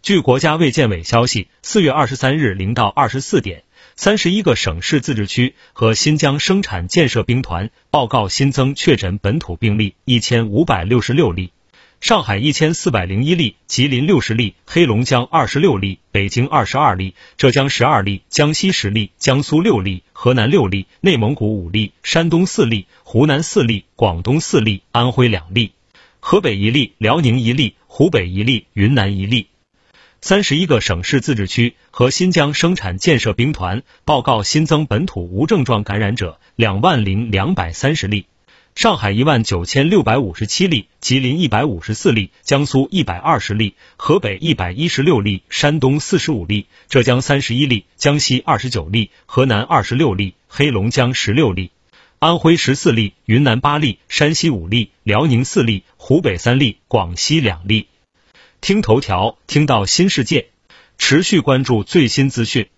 据国家卫健委消息，四月二十三日零到二十四点，三十一个省市自治区和新疆生产建设兵团报告新增确诊本土病例一千五百六十六例。上海一千四百零一例，吉林六十例，黑龙江二十六例，北京二十二例，浙江十二例，江西十例，江苏六例，河南六例，内蒙古五例，山东四例，湖南四例，广东四例，安徽两例，河北一例，辽宁一例，湖北一例，云南一例。三十一个省市自治区和新疆生产建设兵团报告新增本土无症状感染者两万零两百三十例。上海一万九千六百五十七例，吉林一百五十四例，江苏一百二十例，河北一百一十六例，山东四十五例，浙江三十一例，江西二十九例，河南二十六例，黑龙江十六例，安徽十四例，云南八例，山西五例，辽宁四例，湖北三例，广西两例。听头条，听到新世界，持续关注最新资讯。